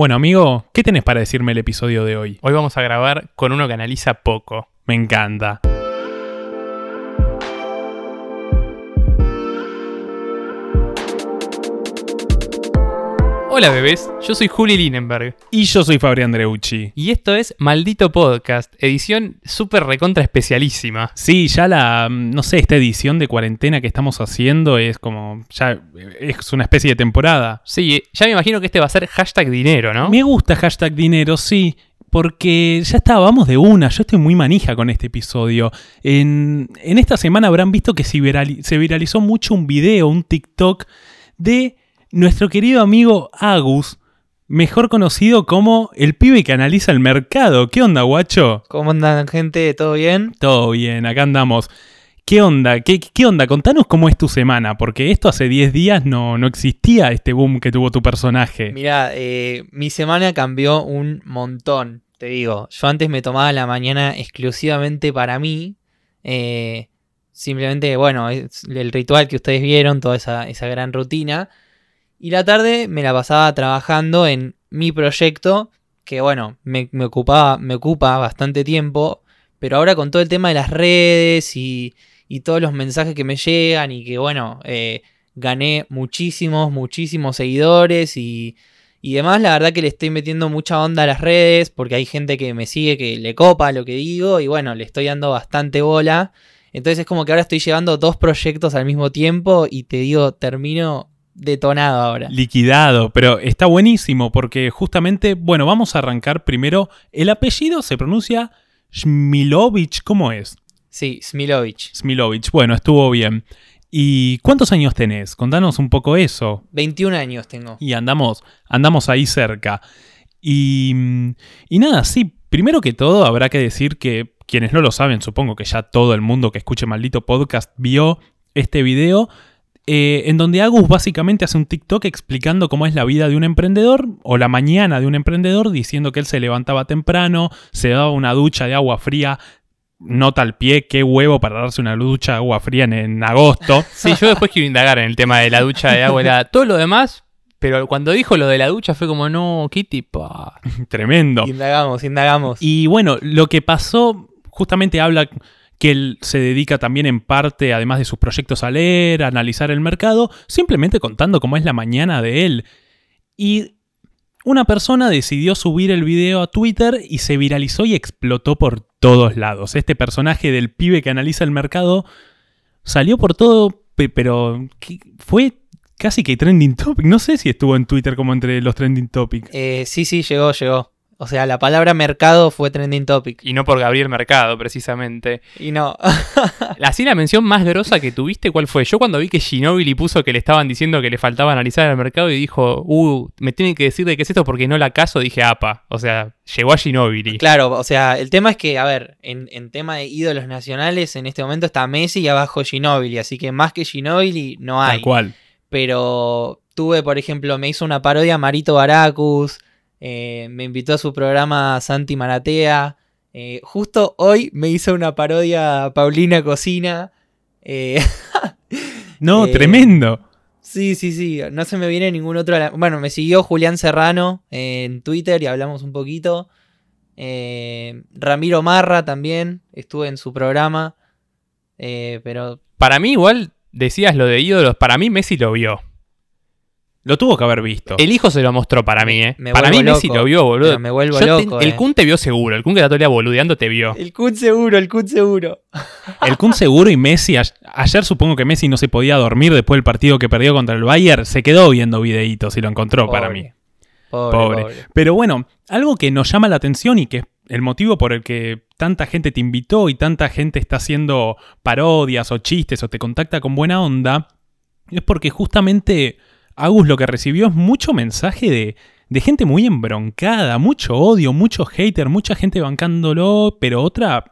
Bueno, amigo, ¿qué tenés para decirme el episodio de hoy? Hoy vamos a grabar con uno que analiza poco. Me encanta. Hola bebés, yo soy Juli Linenberg Y yo soy Fabri Andreucci. y esto es Maldito Podcast, edición súper recontra especialísima. Sí, ya la, mm, no sé, esta edición de cuarentena que estamos haciendo es como, ya eh, es una especie de temporada. Sí, ya me imagino que este va a ser hashtag dinero, ¿no? Me gusta hashtag dinero, sí, porque ya está, vamos de una, yo estoy muy manija con este episodio. En, en esta semana habrán visto que se viralizó mucho un video, un TikTok de nuestro querido amigo Agus, mejor conocido como el pibe que analiza el mercado. ¿Qué onda, guacho? ¿Cómo andan, gente? ¿Todo bien? Todo bien, acá andamos. ¿Qué onda? ¿Qué, qué onda? Contanos cómo es tu semana, porque esto hace 10 días no, no existía este boom que tuvo tu personaje. Mira, eh, mi semana cambió un montón, te digo. Yo antes me tomaba la mañana exclusivamente para mí. eh, simplemente, bueno, es el ritual que ustedes vieron, toda esa, esa gran rutina. Y la tarde me la pasaba trabajando en mi proyecto, que bueno, me, ocupaba, me ocupa bastante tiempo. Pero ahora con todo el tema de las redes y, y todos los mensajes que me llegan y que bueno, eh, gané muchísimos, muchísimos seguidores y, y demás. La verdad que le estoy metiendo mucha onda a las redes porque hay gente que me sigue, que le copa lo que digo y bueno, le estoy dando bastante bola. Entonces es como que ahora estoy llevando dos proyectos al mismo tiempo y te digo, termino detonado ahora. Liquidado, pero está buenísimo porque justamente, bueno, vamos a arrancar primero. El apellido se pronuncia Smilovich, ¿cómo es? Sí, Smilovich. Smilovich, bueno, estuvo bien. ¿Y cuántos años tenés? Contanos un poco eso. 21 años tengo. Y andamos, andamos ahí cerca. Y, y nada, sí, primero que todo habrá que decir que quienes no lo saben, supongo que ya todo el mundo que escuche maldito podcast vio este video, eh, en donde Agus básicamente hace un TikTok explicando cómo es la vida de un emprendedor o la mañana de un emprendedor, diciendo que él se levantaba temprano, se daba una ducha de agua fría. Nota al pie, qué huevo para darse una ducha de agua fría en, en agosto. Sí, yo después quiero indagar en el tema de la ducha de agua. Era todo lo demás, pero cuando dijo lo de la ducha fue como, no, qué tipo. Tremendo. Indagamos, indagamos. Y bueno, lo que pasó, justamente habla que él se dedica también en parte, además de sus proyectos, a leer, a analizar el mercado, simplemente contando cómo es la mañana de él. Y una persona decidió subir el video a Twitter y se viralizó y explotó por todos lados. Este personaje del pibe que analiza el mercado salió por todo, pe- pero fue casi que trending topic. No sé si estuvo en Twitter como entre los trending topics. Eh, sí, sí, llegó, llegó. O sea, la palabra mercado fue trending topic. Y no por Gabriel Mercado, precisamente. Y no. Así la mención más grosa que tuviste, ¿cuál fue? Yo cuando vi que Ginobili puso que le estaban diciendo que le faltaba analizar el mercado y dijo, uh, me tienen que decir de qué es esto porque no la caso, dije, apa. O sea, llegó a Ginobili. Claro, o sea, el tema es que, a ver, en, en tema de ídolos nacionales, en este momento está Messi y abajo Ginobili, así que más que Ginobili no hay. Tal cual. Pero tuve, por ejemplo, me hizo una parodia Marito Baracus, eh, me invitó a su programa Santi Maratea. eh, justo hoy me hizo una parodia Paulina Cocina. eh, No, tremendo. sí, sí, sí, no se me viene ningún otro. la- Bueno, me siguió Julián Serrano en Twitter y hablamos un poquito. Ramiro Marra también, estuve en su programa. pero Para mí, igual, decías lo de ídolos, para mí Messi lo vio. Lo tuvo que haber visto. El hijo se lo mostró para mí, ¿eh? Me para mí Messi loco, lo vio, boludo. pero me vuelvo Yo te- loco, el eh. Kun te vio seguro, el Kun que está todo el día boludeando te vio. el Kun seguro, el Kun seguro. El Kun seguro y Messi, a- ayer supongo que Messi no se podía dormir después del partido que perdió contra el Bayern, se quedó viendo videitos y lo encontró para mí. Pobre, Pobre. pobre. Pero bueno, algo que nos llama la atención y que es el motivo por el que tanta gente te invitó y tanta gente está haciendo parodias o chistes o te contacta con buena onda, es porque justamente Agus lo que recibió es mucho mensaje de, de gente muy embroncada, mucho odio, mucho hater, mucha gente bancándolo, pero otra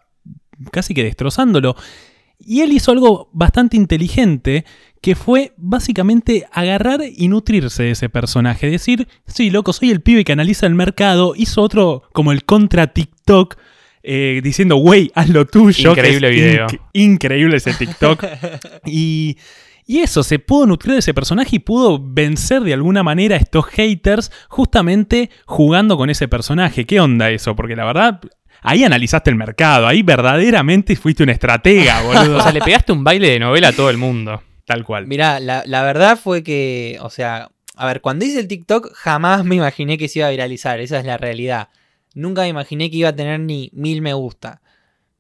casi que destrozándolo. Y él hizo algo bastante inteligente, que fue básicamente agarrar y nutrirse de ese personaje. Decir, sí, loco, soy el pibe que analiza el mercado. Hizo otro como el contra TikTok, eh, diciendo, güey, haz lo tuyo. Increíble video. inc- increíble ese TikTok. y, Y eso, se pudo nutrir de ese personaje y pudo vencer de alguna manera a estos haters justamente jugando con ese personaje. ¿Qué onda eso? Porque la verdad, ahí analizaste el mercado, ahí verdaderamente fuiste un estratega, boludo. O sea, le pegaste un baile de novela a todo el mundo. Tal cual. Mirá, la, la verdad fue que, o sea, a ver, cuando hice el TikTok jamás me imaginé que se iba a viralizar, esa es la realidad. Nunca me imaginé que iba a tener ni mil me gusta.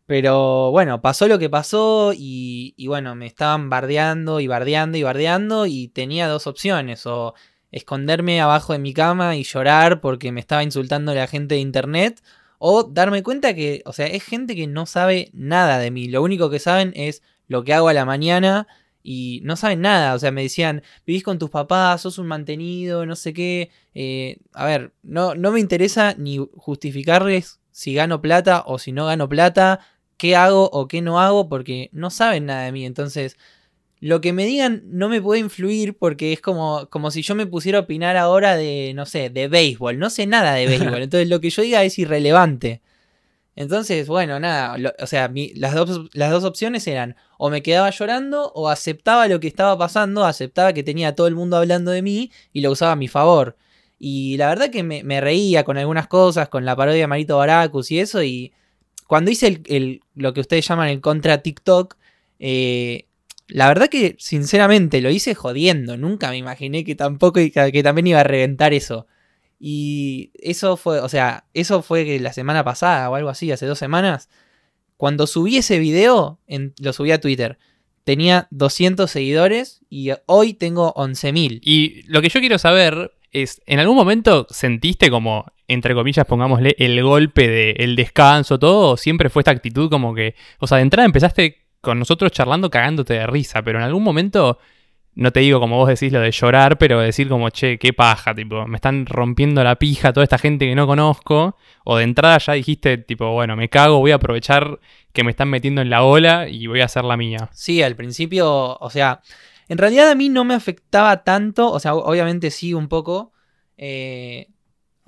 Pero bueno, pasó lo que pasó y, bueno, me estaban bardeando y bardeando y bardeando y tenía dos opciones, o esconderme abajo de mi cama y llorar porque me estaba insultando la gente de internet, o darme cuenta que, o sea, es gente que no sabe nada de mí, lo único que saben es lo que hago a la mañana y no saben nada, o sea, me decían, vivís con tus papás, sos un mantenido, no sé qué, eh, a ver, no, no me interesa ni justificarles si gano plata o si no gano plata, qué hago o qué no hago, porque no saben nada de mí, entonces lo que me digan no me puede influir porque es como, como si yo me pusiera a opinar ahora de, no sé, de béisbol. No sé nada de béisbol. Entonces lo que yo diga es irrelevante. Entonces, bueno, nada. lo- o sea, mi- las, dos, las dos opciones eran o me quedaba llorando o aceptaba lo que estaba pasando, aceptaba que tenía a todo el mundo hablando de mí y lo usaba a mi favor. Y la verdad que me, me reía con algunas cosas, con la parodia de Marito Baracus y eso. Y cuando hice el, lo que ustedes llaman el contra TikTok, eh, la verdad que, sinceramente, lo hice jodiendo. Nunca me imaginé que tampoco que, también iba a reventar eso. Y eso fue, o sea, eso fue la semana pasada o algo así, hace dos semanas. Cuando subí ese video, en- lo subí a Twitter. Tenía 200 seguidores y hoy tengo 11.000. Y lo que yo quiero saber es, ¿en algún momento sentiste como, entre comillas, pongámosle, el golpe de el descanso, todo? ¿O siempre fue esta actitud como que, o sea, de entrada empezaste con nosotros charlando cagándote de risa, pero en algún momento, no te digo como vos decís lo de llorar, pero decir como, che, qué paja, tipo, me están rompiendo la pija toda esta gente que no conozco, o de entrada ya dijiste, tipo, bueno, me cago, voy a aprovechar que me están metiendo en la ola y voy a hacer la mía. Sí, al principio, o sea, en realidad a mí no me afectaba tanto, o sea, obviamente sí un poco. eh,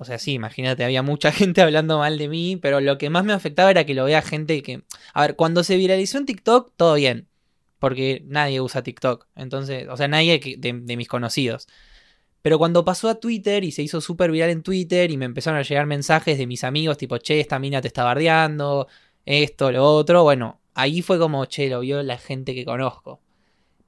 o sea, sí, imagínate, había mucha gente hablando mal de mí, pero lo que más me afectaba era que lo vea gente que... A ver, cuando se viralizó en TikTok, todo bien, porque nadie usa TikTok, entonces, o sea, nadie de, de mis conocidos. Pero cuando pasó a Twitter y se hizo súper viral en Twitter y me empezaron a llegar mensajes de mis amigos tipo, che, esta mina te está bardeando, esto, lo otro, bueno, ahí fue como, che, lo vio la gente que conozco.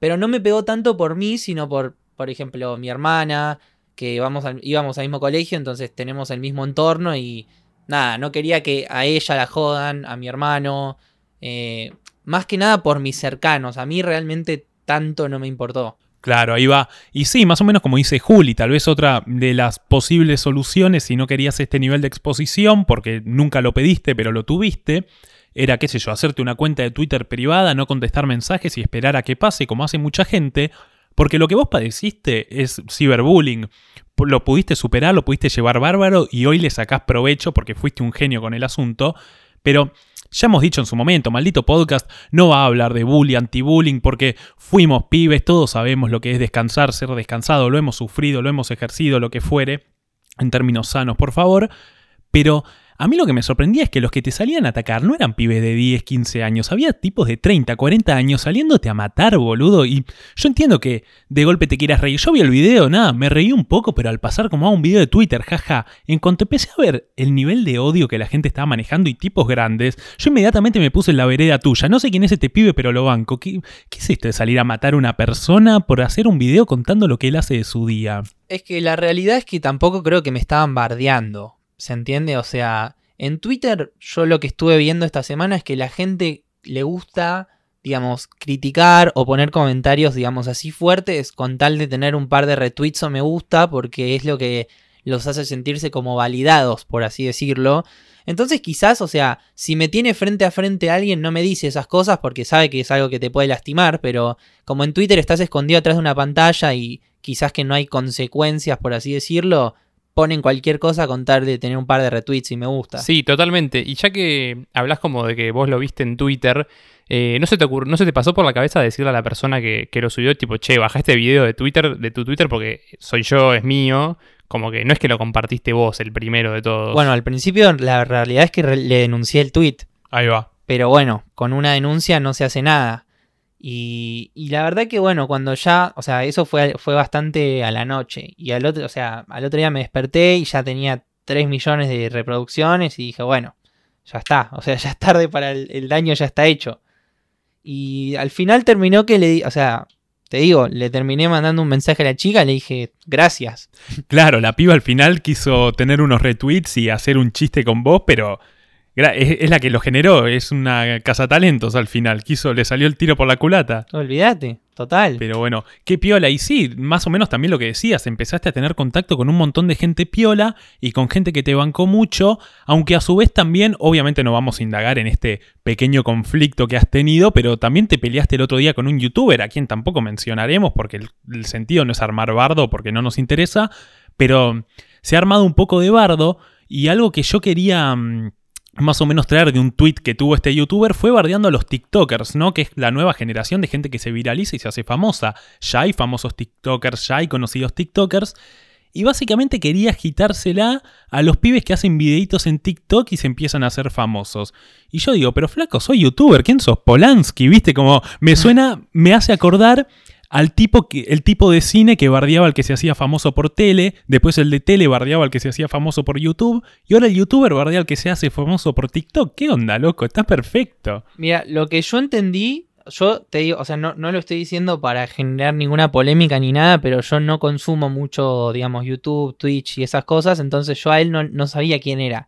Pero no me pegó tanto por mí, sino por, por ejemplo, mi hermana, que vamos al- íbamos al mismo colegio, entonces tenemos el mismo entorno y nada, no quería que a ella la jodan, a mi hermano, eh, más que nada por mis cercanos, a mí realmente tanto no me importó. Claro, ahí va. Y sí, más o menos como dice Juli, tal vez otra de las posibles soluciones si no querías este nivel de exposición, porque nunca lo pediste, pero lo tuviste, era, qué sé yo, hacerte una cuenta de Twitter privada, no contestar mensajes y esperar a que pase, como hace mucha gente, porque lo que vos padeciste es ciberbullying. Lo pudiste superar, lo pudiste llevar bárbaro y hoy le sacás provecho porque fuiste un genio con el asunto, pero ya hemos dicho en su momento, maldito podcast no va a hablar de bullying, anti-bullying, porque fuimos pibes, todos sabemos lo que es descansar, ser descansado, lo hemos sufrido, lo hemos ejercido, lo que fuere, en términos sanos, por favor. Pero a mí lo que me sorprendía es que los que te salían a atacar no eran pibes de 10, 15 años, había tipos de 30, 40 años saliéndote a matar, boludo. Y yo entiendo que de golpe te quieras reír. Yo vi el video, nada, me reí un poco, pero al pasar como a un video de Twitter, jaja, en cuanto empecé a ver el nivel de odio que la gente estaba manejando y tipos grandes, yo inmediatamente me puse en la vereda tuya. No sé quién es este pibe, pero lo banco. ¿Qué, qué es esto de salir a matar a una persona por hacer un video contando lo que él hace de su día? Es que la realidad es que tampoco creo que me estaban bardeando. ¿Se entiende? O sea, en Twitter yo lo que estuve viendo esta semana es que la gente le gusta, digamos, criticar o poner comentarios, digamos, así fuertes con tal de tener un par de retweets o me gusta porque es lo que los hace sentirse como validados, por así decirlo. Entonces quizás, o sea, si me tiene frente a frente alguien no me dice esas cosas porque sabe que es algo que te puede lastimar, pero como en Twitter estás escondido atrás de una pantalla y quizás que no hay consecuencias, por así decirlo, ponen cualquier cosa con tal de tener un par de retweets y me gusta. Sí, totalmente. Y ya que hablas como de que vos lo viste en Twitter, eh, ¿no, se te ocurrió, ¿no se te pasó por la cabeza decirle a la persona que, que lo subió, tipo, che, baja este video de Twitter, de tu Twitter porque soy yo, es mío? Como que no es que lo compartiste vos, el primero de todos. Bueno, al principio la realidad es que le denuncié el tweet, Ahí va. pero bueno, con una denuncia no se hace nada. Y, la verdad que bueno, cuando ya, o sea, eso fue, fue bastante a la noche. Y al otro, o sea, al otro día me desperté y ya tenía 3 millones de reproducciones y dije, bueno, ya está. O sea, ya es tarde para el, el daño, ya está hecho. Y al final terminó que le di, o sea, te digo, le terminé mandando un mensaje a la chica, le dije, gracias. Claro, la piba al final quiso tener unos retweets y hacer un chiste con vos, pero es, es la que lo generó, es una cazatalentos al final. Quiso, le salió el tiro por la culata. Olvídate, total. Pero bueno, qué piola. Y sí, más o menos también lo que decías, empezaste a tener contacto con un montón de gente piola y con gente que te bancó mucho, aunque a su vez también, obviamente no vamos a indagar en este pequeño conflicto que has tenido, pero también te peleaste el otro día con un youtuber, a quien tampoco mencionaremos porque el, el sentido no es armar bardo porque no nos interesa, pero se ha armado un poco de bardo y algo que yo quería... mm, más o menos traer de un tweet que tuvo este youtuber fue bardeando a los TikTokers, ¿no? Que es la nueva generación de gente que se viraliza y se hace famosa. Ya hay famosos TikTokers, ya hay conocidos TikTokers. Y básicamente quería agitársela a los pibes que hacen videitos en TikTok y se empiezan a hacer famosos. Y yo digo, pero flaco, soy youtuber, ¿quién sos? Polanski, ¿viste? Como me suena, me hace acordar al tipo que, el tipo de cine que bardeaba al que se hacía famoso por tele, después el de tele bardeaba al que se hacía famoso por YouTube, y ahora el youtuber bardea al que se hace famoso por TikTok. ¿Qué onda, loco? Está perfecto. Mira, lo que yo entendí, yo te digo, o sea, no, lo estoy diciendo para generar ninguna polémica ni nada, pero yo no consumo mucho, digamos, YouTube, Twitch y esas cosas, entonces yo a él no, no sabía quién era.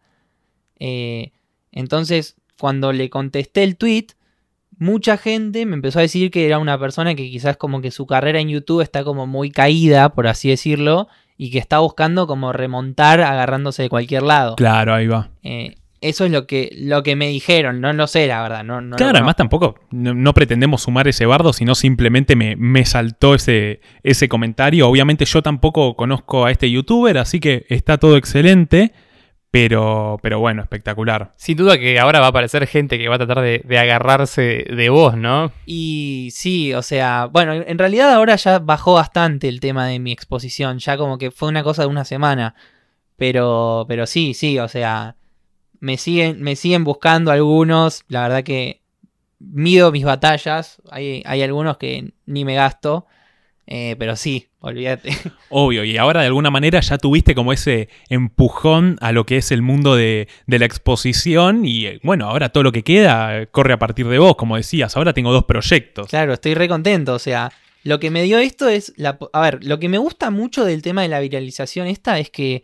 Eh, entonces, cuando le contesté el tweet, mucha gente me empezó a decir que era una persona que quizás como que su carrera en YouTube está como muy caída, por así decirlo, y que está buscando como remontar agarrándose de cualquier lado. Claro, ahí va. Eh, eso es lo que, lo que me dijeron, no lo sé, la verdad. No, no, Claro, además tampoco no, no pretendemos sumar ese bardo, sino simplemente me, me saltó ese, ese comentario. Obviamente yo tampoco conozco a este youtuber, así que está todo excelente, pero, pero bueno, espectacular. Sin duda que ahora va a aparecer gente que va a tratar de, de agarrarse de vos, ¿no? Y sí, o sea, bueno, en en realidad ahora ya bajó bastante el tema de mi exposición, ya como que fue una cosa de una semana. Pero, pero sí, sí, o sea, me siguen, me siguen buscando algunos, la verdad que mido mis batallas, hay, hay algunos que ni me gasto, eh, pero sí, olvídate. Obvio, y ahora de alguna manera ya tuviste como ese empujón a lo que es el mundo de, de la exposición y eh, bueno, ahora todo lo que queda corre a partir de vos, como decías, ahora tengo dos proyectos. Claro, estoy re contento. O sea, lo que me dio esto es. La, a ver, lo que me gusta mucho del tema de la viralización esta es que,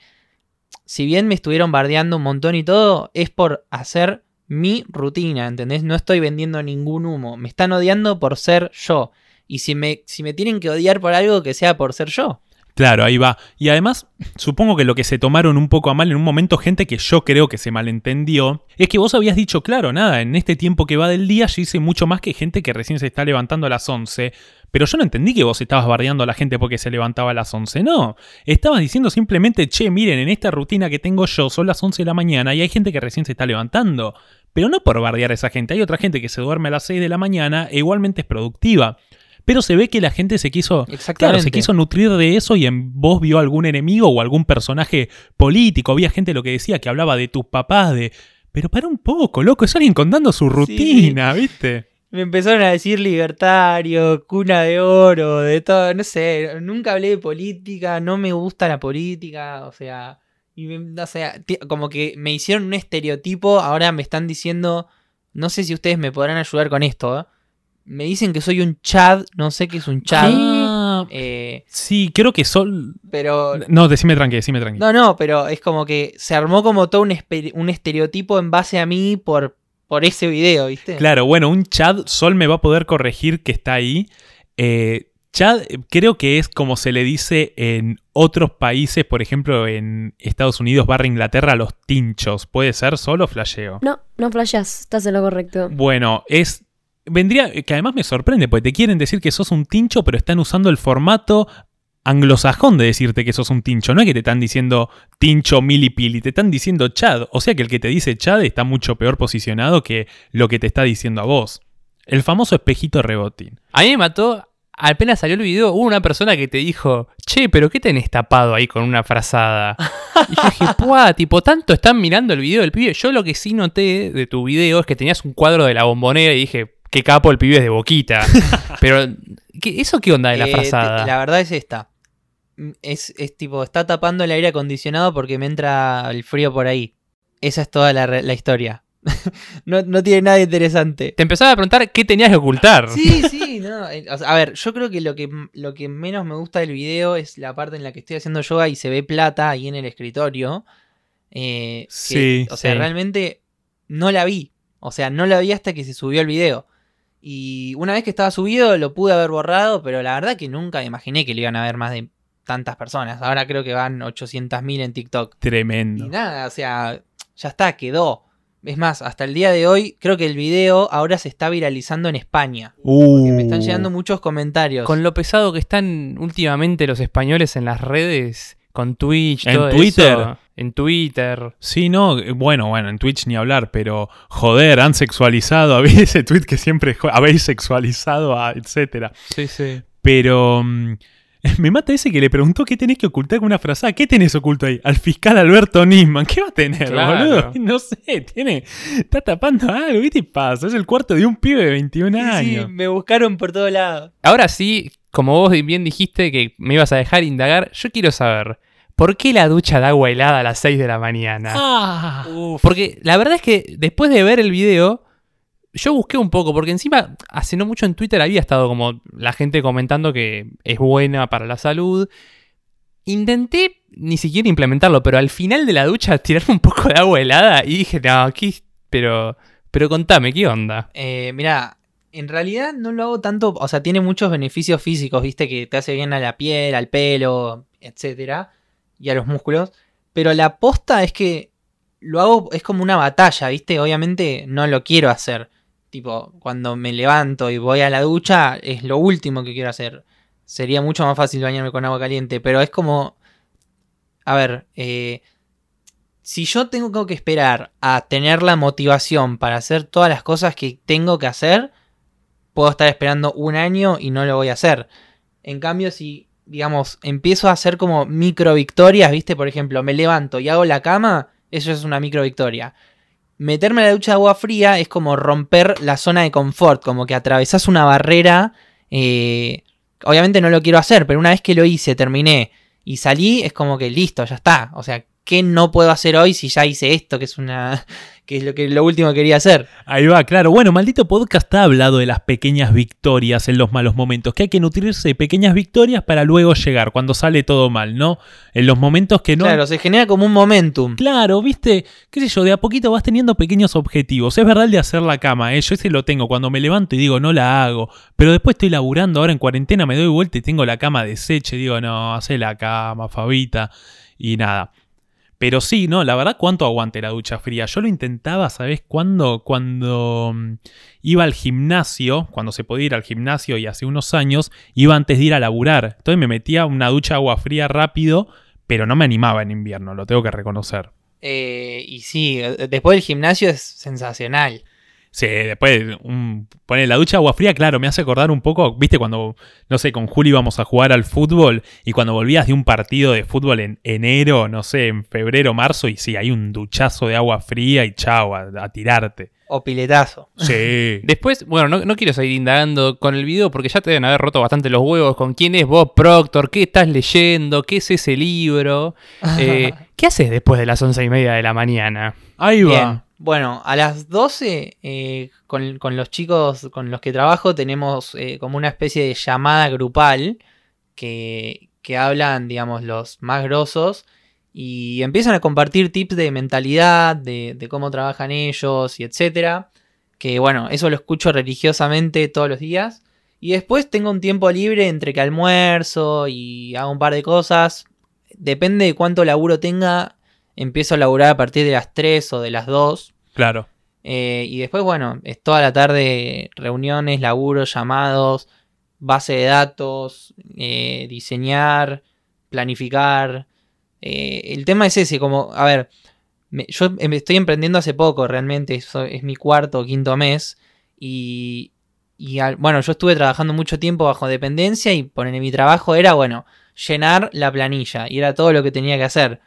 si bien me estuvieron bardeando un montón y todo, es por hacer mi rutina, ¿entendés? No estoy vendiendo ningún humo. Me están odiando por ser yo. Y si me, si me tienen que odiar por algo, que sea por ser yo. Claro, ahí va. Y además, supongo que lo que se tomaron un poco a mal en un momento, gente que yo creo que se malentendió, es que vos habías dicho, claro, nada, en este tiempo que va del día yo hice mucho más que gente que recién se está levantando a las 11. Pero yo no entendí que vos estabas bardeando a la gente porque se levantaba a las 11. No, estabas diciendo simplemente, che, miren, en esta rutina que tengo yo son las 11 de la mañana y hay gente que recién se está levantando. Pero no por bardear a esa gente, hay otra gente que se duerme a las 6 de la mañana e igualmente es productiva. Pero se ve que la gente se quiso Claro, se quiso nutrir de eso y en vos vio algún enemigo o algún personaje político. Había gente lo que decía que hablaba de tus papás, de. Pero para un poco, loco, es alguien contando su rutina, ¿viste? Me empezaron a decir libertario, cuna de oro, de todo, no sé, nunca hablé de política, no me gusta la política, o sea, y me- o sea, como que me hicieron un estereotipo, ahora me están diciendo, no sé si ustedes me podrán ayudar con esto, ¿eh? Me dicen que soy un chad, no sé qué es un chad, Ah, eh, sí, creo que son. pero... No, decime tranqui, decime tranqui. No, no, pero es como que se armó como todo un, estereotipo en base a mí por, por ese video, ¿viste? Claro, bueno, un Chad, Sol me va a poder corregir que está ahí. Eh, Chad creo que es como se le dice en otros países, por ejemplo en Estados Unidos barra Inglaterra, los tinchos. ¿Puede ser solo flasheo? No, no flasheás, estás en lo correcto. Bueno, es. Vendría. Que además me sorprende, porque te quieren decir que sos un tincho, pero están usando el formato anglosajón de decirte que sos un tincho. No es que te están diciendo tincho milipili, te están diciendo chad. O sea que el que te dice chad está mucho peor posicionado que lo que te está diciendo a vos. El famoso espejito rebotín. A mí me mató, apenas salió el video, hubo una persona que te dijo, che, pero ¿qué tenés tapado ahí con una frazada? Y yo dije, ¡puah! Tipo, tanto están mirando el video del pibe. Yo lo que sí noté de tu video es que tenías un cuadro de la bombonera y dije, qué capo el pibe es de boquita. Pero, ¿qué- ¿eso qué onda de la Eh, frazada? la verdad es esta. Es, es tipo, está tapando el aire acondicionado porque me entra el frío por ahí. Esa es toda la, la historia. no, no tiene nada interesante. Te empezaba a preguntar qué tenías que ocultar. Sí, sí, no. eh, o sea, a ver, yo creo que lo, que lo que menos me gusta del video es la parte en la que estoy haciendo yoga y se ve plata ahí en el escritorio. Eh, que, Sí, o sea, sí. realmente no la vi. O sea, no la vi hasta que se subió el video. Y una vez que estaba subido lo pude haber borrado, pero la verdad que nunca imaginé que le iban a ver más de tantas personas. Ahora creo que van 800.000 en TikTok. Y Tremendo. nada, o sea, ya está, quedó. Es más, hasta el día de hoy creo que el video ahora se está viralizando en España. Uh, Me están llegando muchos comentarios. Con lo pesado que están últimamente los españoles en las redes, con Twitch, ¿En todo Twitter? eso, en Twitter. Sí, no, bueno, bueno, en Twitch ni hablar, pero joder, han sexualizado, había ese tweet que siempre habéis sexualizado, a etcétera. Sí, sí. Pero mm, me mata ese que le preguntó qué tenés que ocultar con una frase. Ah, ¿Qué tenés oculto ahí? Al fiscal Alberto Nisman. ¿Qué va a tener, Claro. boludo? No sé, tiene. Está tapando algo. ¿Qué te pasa? Es el cuarto de un pibe de 21 Sí, sí, años. me buscaron por todos lados. Ahora sí, como vos bien dijiste que me ibas a dejar indagar, yo quiero saber, ¿por qué la ducha de agua helada a las 6 de la mañana? Ah. Porque la verdad es que después de ver el video, yo busqué un poco, porque encima hace no mucho en Twitter había estado como la gente comentando que es buena para la salud. Intenté ni siquiera implementarlo, pero al final de la ducha tirarme un poco de agua helada y dije, no, aquí, pero, pero contame, ¿qué onda? Eh, mira, en realidad no lo hago tanto, o sea, tiene muchos beneficios físicos, viste, que te hace bien a la piel, al pelo, etcétera, y a los músculos. Pero la posta es que lo hago, es como una batalla, viste, obviamente no lo quiero hacer. Tipo, cuando me levanto y voy a la ducha, es lo último que quiero hacer. Sería mucho más fácil bañarme con agua caliente, pero es como. A ver, eh, si yo tengo que esperar a tener la motivación para hacer todas las cosas que tengo que hacer, puedo estar esperando un año y no lo voy a hacer. En cambio, si, digamos, empiezo a hacer como micro victorias, ¿viste? Por ejemplo, me levanto y hago la cama, eso es una micro victoria. Meterme a la ducha de agua fría es como romper la zona de confort, como que atravesás una barrera. eh, obviamente no lo quiero hacer, pero una vez que lo hice, terminé y salí, es como que listo, ya está. O sea, ¿qué no puedo hacer hoy si ya hice esto, que es una. que es lo que lo último que quería hacer? Ahí va, claro. Bueno, maldito podcast ha hablado de las pequeñas victorias en los malos momentos, que hay que nutrirse de pequeñas victorias para luego llegar cuando sale todo mal, ¿no? En los momentos que no... Claro, se genera como un momentum. Claro, viste, qué sé yo, de a poquito vas teniendo pequeños objetivos. Es verdad el de hacer la cama, ¿eh? yo ese lo tengo cuando me levanto y digo, no la hago. Pero después estoy laburando ahora en cuarentena, me doy vuelta y tengo la cama deshecha y digo, no, hace la cama, Fabita. Y nada. Pero sí, no, la verdad, ¿cuánto aguante la ducha fría? Yo lo intentaba, ¿sabes cuándo? Cuando mm, iba al gimnasio, cuando se podía ir al gimnasio y hace unos años, iba antes de ir a laburar. Entonces me metía una ducha de agua fría rápido, pero no me animaba en invierno, lo tengo que reconocer. Eh, y sí, eh, después del gimnasio es sensacional. Sí, después un, poner la ducha de agua fría, claro, me hace acordar un poco, viste, cuando, no sé, con Juli íbamos a jugar al fútbol y cuando volvías de un partido de fútbol en enero, no sé, en febrero, marzo, y sí, hay un duchazo de agua fría y chao, a, a tirarte. O piletazo. Sí. Después, bueno, no, no quiero seguir indagando con el video porque ya te deben haber roto bastante los huevos con quién es Bob Proctor, qué estás leyendo, qué es ese libro. Eh, ¿Qué haces después de las once y media de la mañana? Ahí Bien. Bueno, a las 12, eh, con, con los chicos con los que trabajo, tenemos eh, como una especie de llamada grupal que, que hablan, digamos, los más grosos y empiezan a compartir tips de mentalidad, de, de cómo trabajan ellos y etcétera. Que bueno, eso lo escucho religiosamente todos los días. Y después tengo un tiempo libre entre que almuerzo y hago un par de cosas. Depende de cuánto laburo tenga, empiezo a laburar a partir de las 3 o de las 2. Claro. Eh, y después, bueno, es toda la tarde reuniones, laburos, llamados, base de datos, eh, diseñar, planificar. Eh, el tema es ese, como, a ver, me- yo em- estoy emprendiendo hace poco, realmente, eso es mi cuarto o quinto mes. Y, y al- bueno, yo estuve trabajando mucho tiempo bajo dependencia y poner mi trabajo era, bueno, llenar la planilla y era todo lo que tenía que hacer.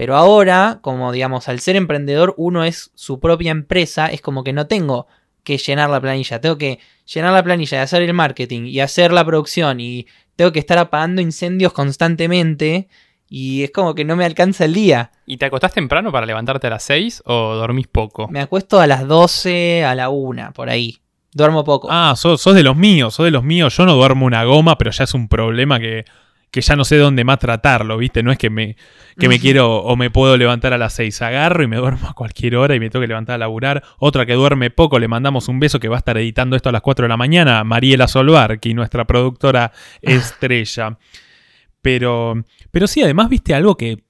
Pero ahora, como digamos, al ser emprendedor uno es su propia empresa, es como que no tengo que llenar la planilla. Tengo que llenar la planilla y hacer el marketing y hacer la producción y tengo que estar apagando incendios constantemente y es como que no me alcanza el día. ¿Y te acostás temprano para levantarte a las 6 o dormís poco? Me acuesto a las 12, a la 1, por ahí. Duermo poco. Ah, sos, sos de los míos, sos de los míos. Yo no duermo una goma, pero ya es un problema que, que ya no sé dónde más tratarlo, ¿viste? No es que me, que me quiero o me puedo levantar a las 6. Agarro y me duermo a cualquier hora y me tengo que levantar a laburar. Otra que duerme poco, le mandamos un beso que va a estar editando esto a las 4 de la mañana, Mariela Solvarki, nuestra productora estrella. Pero, pero sí, además, viste algo que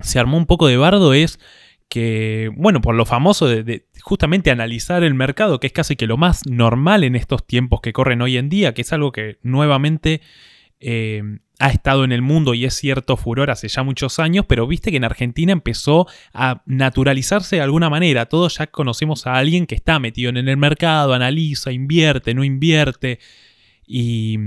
se armó un poco de bardo es que, bueno, por lo famoso de, de justamente analizar el mercado, que es casi que lo más normal en estos tiempos que corren hoy en día, que es algo que nuevamente eh, ha estado en el mundo y es cierto furor hace ya muchos años, pero viste que en Argentina empezó a naturalizarse de alguna manera. Todos ya conocemos a alguien que está metido en el mercado, analiza, invierte, no invierte. Y,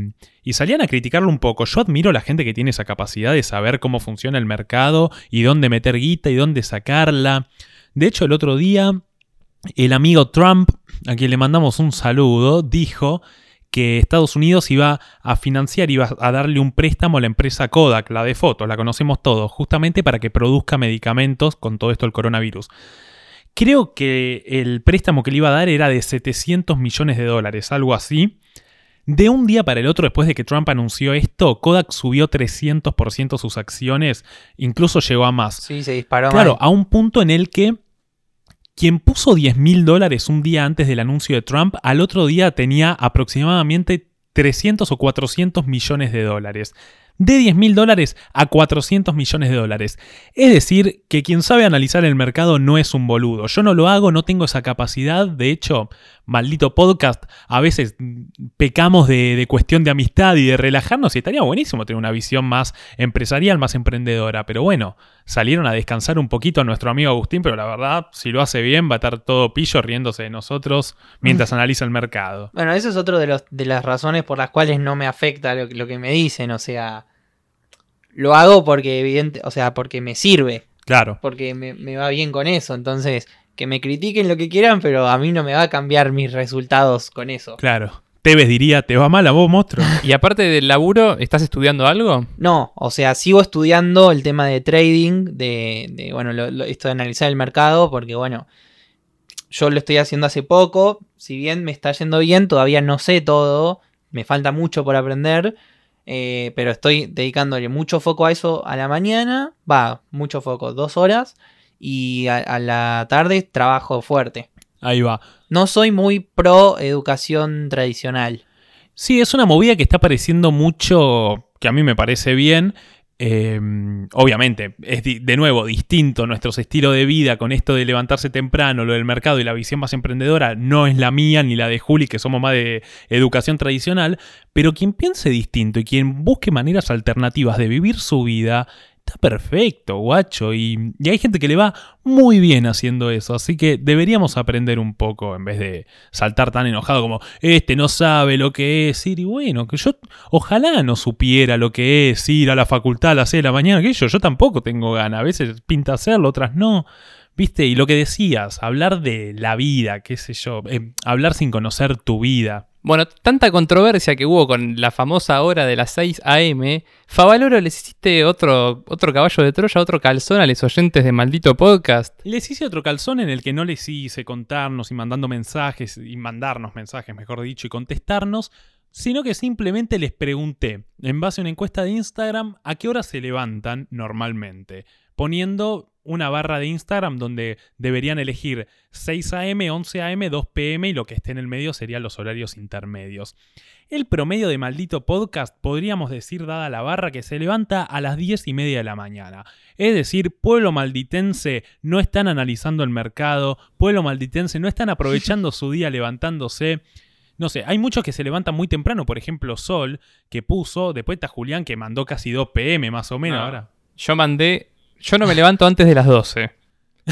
y salían a criticarlo un poco. Yo admiro a la gente que tiene esa capacidad de saber cómo funciona el mercado y dónde meter guita y dónde sacarla. De hecho, el otro día, el amigo Trump, a quien le mandamos un saludo, dijo que Estados Unidos iba a financiar, iba a darle un préstamo a la empresa Kodak, la de fotos, la conocemos todos, justamente para que produzca medicamentos con todo esto del coronavirus. Creo que el préstamo que le iba a dar era de 700 millones de dólares, algo así. De un día para el otro, después de que Trump anunció esto, Kodak subió 300% sus acciones, incluso llegó a más. Sí, se disparó. Claro, mal. a un punto en el que quien puso 10 mil dólares un día antes del anuncio de Trump, al otro día tenía aproximadamente 300 o 400 millones de dólares. De 10 mil dólares a 400 millones de dólares. Es decir, que quien sabe analizar el mercado no es un boludo. Yo no lo hago, no tengo esa capacidad. De hecho, maldito podcast, a veces pecamos de, de cuestión de amistad y de relajarnos y estaría buenísimo tener una visión más empresarial, más emprendedora. Pero bueno, salieron a descansar un poquito a nuestro amigo Agustín, pero la verdad, si lo hace bien, va a estar todo pillo riéndose de nosotros mientras analiza el mercado. Bueno, eso es otro de, los, de las razones por las cuales no me afecta lo, que- lo que me dicen. O sea, lo hago porque evidente, o sea, porque me sirve, Claro. porque me, me va bien con eso. Entonces, que me critiquen lo que quieran, pero a mí no me va a cambiar mis resultados con eso. Claro. Tevez diría, ¿te va mal a vos, monstruo? Y aparte del laburo, ¿estás estudiando algo? No, o sea, sigo estudiando el tema de trading, de, de, bueno, lo- lo- esto de analizar el mercado, porque bueno, yo lo estoy haciendo hace poco, si bien me está yendo bien, todavía no sé todo, me falta mucho por aprender, eh, pero estoy dedicándole mucho foco a eso a la mañana, va, mucho foco, dos horas, y a, a la tarde trabajo fuerte. Ahí va. No soy muy pro educación tradicional. Sí, es una movida que está apareciendo mucho, que a mí me parece bien. Eh, obviamente, es de nuevo distinto nuestro estilo de vida con esto de levantarse temprano, lo del mercado y la visión más emprendedora no es la mía ni la de Juli, que somos más de educación tradicional, pero quien piense distinto y quien busque maneras alternativas de vivir su vida, está perfecto, guacho, y, hay gente que le va muy bien haciendo eso, así que deberíamos aprender un poco en vez de saltar tan enojado como este no sabe lo que es ir y bueno, que yo ojalá no supiera lo que es ir a la facultad a las 6 de la mañana, que yo, yo tampoco tengo ganas, a veces pinta hacerlo, otras no. ¿Viste? Y lo que decías, hablar de la vida, qué sé yo, eh, hablar sin conocer tu vida. Bueno, tanta controversia que hubo con la famosa hora de las 6 a.m., Favaloro les hiciste otro, otro caballo de Troya, otro calzón a los oyentes de maldito podcast. Les hice otro calzón en el que no les hice contarnos y mandando mensajes, y mandarnos mensajes, mejor dicho, y contestarnos, sino que simplemente les pregunté, en base a una encuesta de Instagram, a qué hora se levantan normalmente, poniendo una barra de Instagram donde deberían elegir 6 a.m., 11 a.m., 2 p.m. y lo que esté en el medio serían los horarios intermedios. El promedio de maldito podcast podríamos decir, dada la barra, que se levanta a las 10 y media de la mañana. Es decir, pueblo malditense no están analizando el mercado, pueblo malditense no están aprovechando su día levantándose. No sé, hay muchos que se levantan muy temprano, por ejemplo Sol, que puso, después está Julián que mandó casi 2 pm más o menos No. ahora. Yo mandé. Yo no me levanto antes de las 12.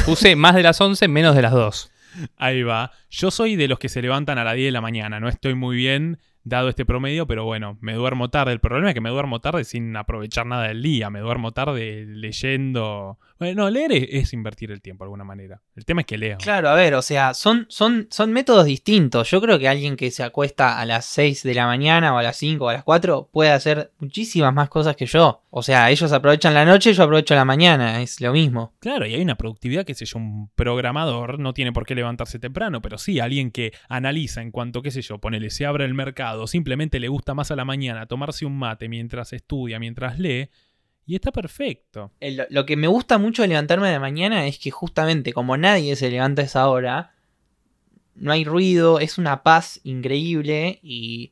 Puse más de las 11, menos de las 2. Ahí va. Yo soy de los que se levantan a las 10 de la mañana, no estoy muy bien dado este promedio, pero bueno, me duermo tarde. El problema es que me duermo tarde sin aprovechar nada del día, me duermo tarde leyendo Bueno, no, leer es, es invertir el tiempo de alguna manera. El tema es que leo. Claro, a ver, o sea, son, son, son métodos distintos. Yo creo que alguien que se acuesta a las 6 de la mañana o a las 5 o a las 4 puede hacer muchísimas más cosas que yo. O sea, ellos aprovechan la noche, yo aprovecho la mañana, es lo mismo. Claro, y hay una productividad que, sé yo, un programador no tiene por qué levantarse temprano, pero sí alguien que analiza en cuanto, qué sé yo, ponele, se abre el mercado, simplemente le gusta más a la mañana tomarse un mate mientras estudia, mientras lee, y está perfecto. El- lo que me gusta mucho de levantarme de la mañana es que justamente como nadie se levanta a esa hora, no hay ruido, es una paz increíble y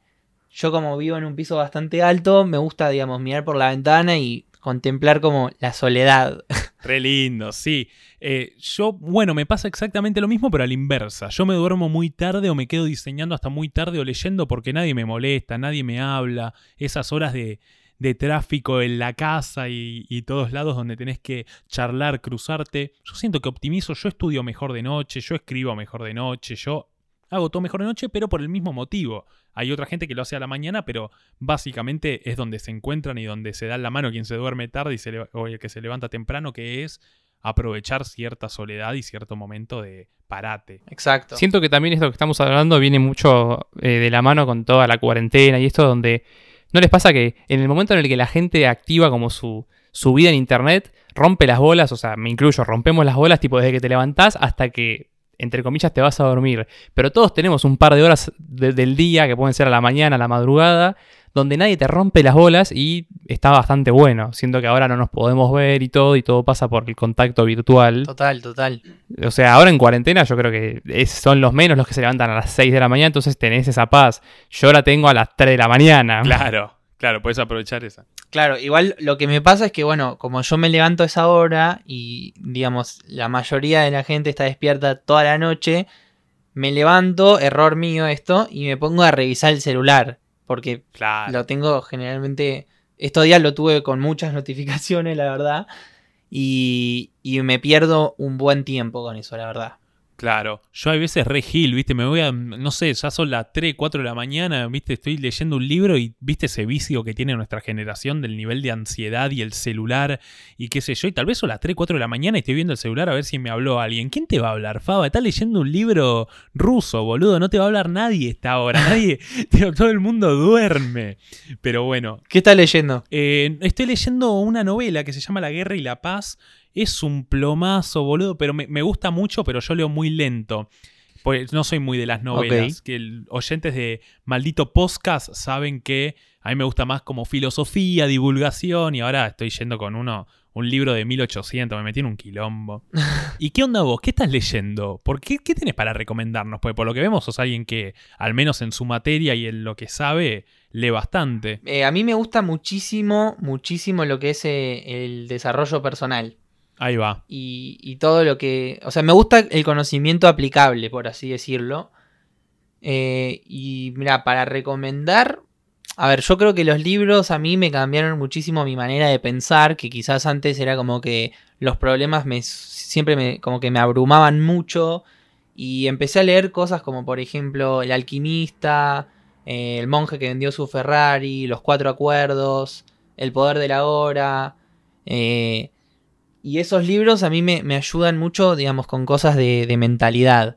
yo como vivo en un piso bastante alto, me gusta, digamos, mirar por la ventana y contemplar como la soledad. Re lindo, sí. Eh, yo, bueno, me pasa exactamente lo mismo, pero a la inversa. Yo me duermo muy tarde o me quedo diseñando hasta muy tarde o leyendo porque nadie me molesta, nadie me habla. Esas horas de, de tráfico en la casa y, y todos lados donde tenés que charlar, cruzarte. Yo siento que optimizo, yo estudio mejor de noche, yo escribo mejor de noche, yo hago todo mejor de noche, pero por el mismo motivo. Hay otra gente que lo hace a la mañana, pero básicamente es donde se encuentran y donde se dan la mano quien se duerme tarde y se le- o el que se levanta temprano, que es aprovechar cierta soledad y cierto momento de parate. Exacto. Siento que también esto que estamos hablando viene mucho eh, de la mano con toda la cuarentena y esto donde no les pasa que en el momento en el que la gente activa como su, su vida en internet, rompe las bolas, o sea, me incluyo, rompemos las bolas tipo desde que te levantás hasta que, entre comillas, te vas a dormir. Pero todos tenemos un par de horas de- del día, que pueden ser a la mañana, a la madrugada, donde nadie te rompe las bolas y está bastante bueno. Siento que ahora no nos podemos ver y todo, y todo pasa por el contacto virtual. Total, total. O sea, ahora en cuarentena yo creo que es- son los menos los que se levantan a las 6 de la mañana, entonces tenés esa paz. Yo la tengo a las 3 de la mañana. Claro, claro, puedes aprovechar esa. Claro, igual lo que me pasa es que, bueno, como yo me levanto a esa hora y, digamos, la mayoría de la gente está despierta toda la noche, me levanto, error mío esto, y me pongo a revisar el celular. Porque Claro. lo tengo generalmente. Estos días lo tuve con muchas notificaciones, la verdad. Y, y me pierdo un buen tiempo con eso, la verdad. Claro, yo a veces re gil, viste, me voy a, no sé, ya son las 3, 4 de la mañana, viste, estoy leyendo un libro y viste ese vicio que tiene nuestra generación del nivel de ansiedad y el celular y qué sé yo, y tal vez son las 3, 4 de la mañana y estoy viendo el celular a ver si me habló alguien. ¿Quién te va a hablar, Faba? Estás leyendo un libro ruso, boludo, no te va a hablar nadie esta hora, nadie, todo el mundo duerme. Pero bueno, ¿Qué estás leyendo? eh, estoy leyendo una novela que se llama La Guerra y la Paz. Es un plomazo, boludo, pero me, me gusta mucho, pero yo leo muy lento. Pues no soy muy de las novelas. Que el- oyentes de Maldito Podcast saben que a mí me gusta más como filosofía, divulgación, y ahora estoy yendo con uno, un libro de 1800, me metí en un quilombo. ¿Y qué onda vos? ¿Qué estás leyendo? ¿Por qué, ¿Qué tenés para recomendarnos? Pues por lo que vemos sos alguien que, al menos en su materia y en lo que sabe, lee bastante. Eh, a mí me gusta muchísimo, muchísimo lo que es eh, el desarrollo personal. Ahí va. y, todo lo que... O sea, me gusta el conocimiento aplicable, por así decirlo. Eh, y mira, para recomendar... A ver, yo creo que los libros a mí me cambiaron muchísimo mi manera de pensar, que quizás antes era como que los problemas me siempre me como que me abrumaban mucho y empecé a leer cosas como por ejemplo El alquimista, eh, El monje que vendió su Ferrari, Los cuatro acuerdos, El poder de la hora, eh, y esos libros a mí me, me ayudan mucho, digamos, con cosas de, de mentalidad.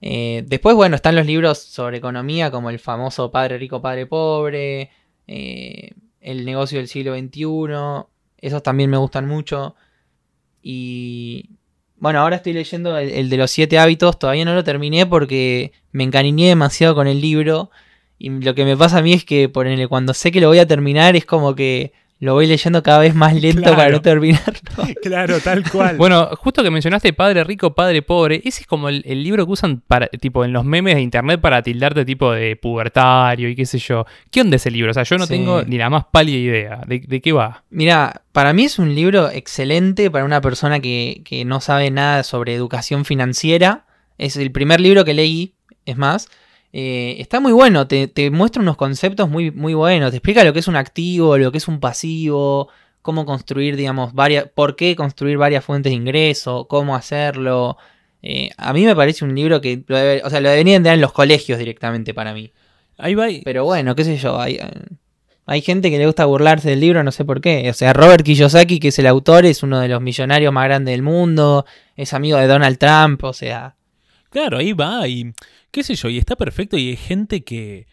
Eh, después, bueno, están los libros sobre economía, como el famoso Padre Rico, Padre Pobre, eh, El negocio del siglo XXI. Esos también me gustan mucho. Y bueno, ahora estoy leyendo el, el de los siete hábitos. Todavía no lo terminé porque me encariñé demasiado con el libro. Y lo que me pasa a mí es que ponele, cuando sé que lo voy a terminar es como que lo voy leyendo cada vez más lento para no terminarlo. Claro, tal cual. Bueno, justo que mencionaste Padre Rico, Padre Pobre, ese es como el, el libro que usan para, tipo, en los memes de internet para tildarte tipo de pubertario y qué sé yo. ¿Qué onda ese libro? O sea, yo no Sí. tengo ni la más pálida idea. ¿De, de qué va? Mira, para mí es un libro excelente para una persona que, que no sabe nada sobre educación financiera. Es el primer libro que leí, es más. Eh, está muy bueno, te, te muestra unos conceptos muy, muy buenos. Te explica lo que es un activo, lo que es un pasivo, cómo construir, digamos, varias, por qué construir varias fuentes de ingreso, cómo hacerlo. Eh, a mí me parece un libro que, lo debe- o sea, lo deberían dar en los colegios directamente para mí. Ahí va. Pero bueno, qué sé yo. hay- Hay gente que le gusta burlarse del libro, no sé por qué. O sea, Robert Kiyosaki, que es el autor, es uno de los millonarios más grandes del mundo, es amigo de Donald Trump, o sea... Claro, ahí va y qué sé yo, y está perfecto y hay gente que,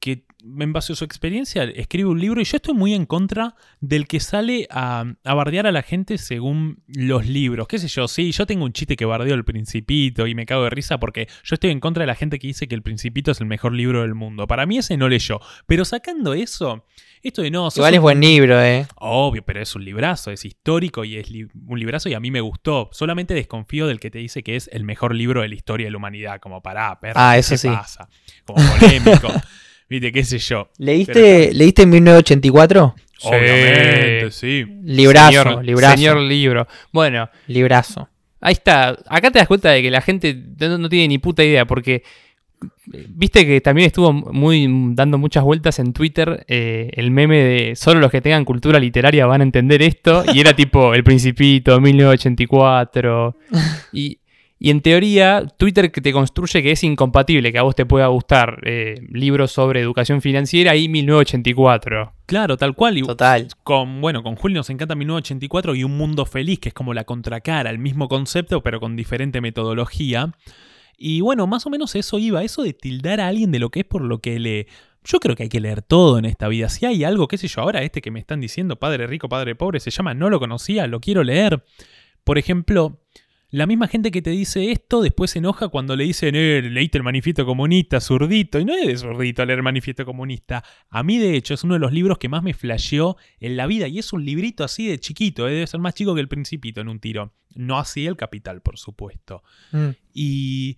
que en base a su experiencia escribe un libro y yo estoy muy en contra del que sale a, a bardear a la gente según los libros. Qué sé yo, sí, yo tengo un chiste que bardeo el principito y me cago de risa porque yo estoy en contra de la gente que dice que el principito es el mejor libro del mundo. Para mí ese no leyó. Pero sacando eso, esto de no... Igual es un- buen libro, ¿eh? Obvio, pero es un librazo, es histórico y es li- un librazo y a mí me gustó. Solamente desconfío del que te dice que es el mejor libro de la historia de la humanidad, como pará, perro, Ah, ¿qué eso sí. pasa? Como polémico. Viste, qué sé yo. ¿Leíste, ¿leíste en 1984? Sí. Obviamente, sí. Librazo, señor, librazo, Señor libro. Bueno, librazo. ahí está. Acá te das cuenta de que la gente no, no tiene ni puta idea, porque viste que también estuvo muy dando muchas vueltas en Twitter eh, el meme de solo los que tengan cultura literaria van a entender esto, y era tipo El Principito, 1984. Y, y en teoría, Twitter que te construye que es incompatible que a vos te pueda gustar eh, libros sobre educación financiera y 1984. Claro, tal cual. Y Total. con, bueno, con Julio nos encanta 1984 y Un Mundo Feliz, que es como la contracara, el mismo concepto, pero con diferente metodología. Y bueno, más o menos eso iba, eso de tildar a alguien de lo que es por lo que lee. Yo creo que hay que leer todo en esta vida. Si hay algo, qué sé yo, ahora este que me están diciendo, padre rico, padre pobre, se llama No lo conocía, lo quiero leer. Por ejemplo, la misma gente que te dice esto después se enoja cuando le dicen, eh, leíste el manifiesto comunista, zurdito. Y no es de zurdito leer el manifiesto comunista. A mí, de hecho, es uno de los libros que más me flasheó en la vida. Y es un librito así de chiquito, eh, debe ser más chico que el Principito en un tiro. No así el Capital, por supuesto. Mm. Y,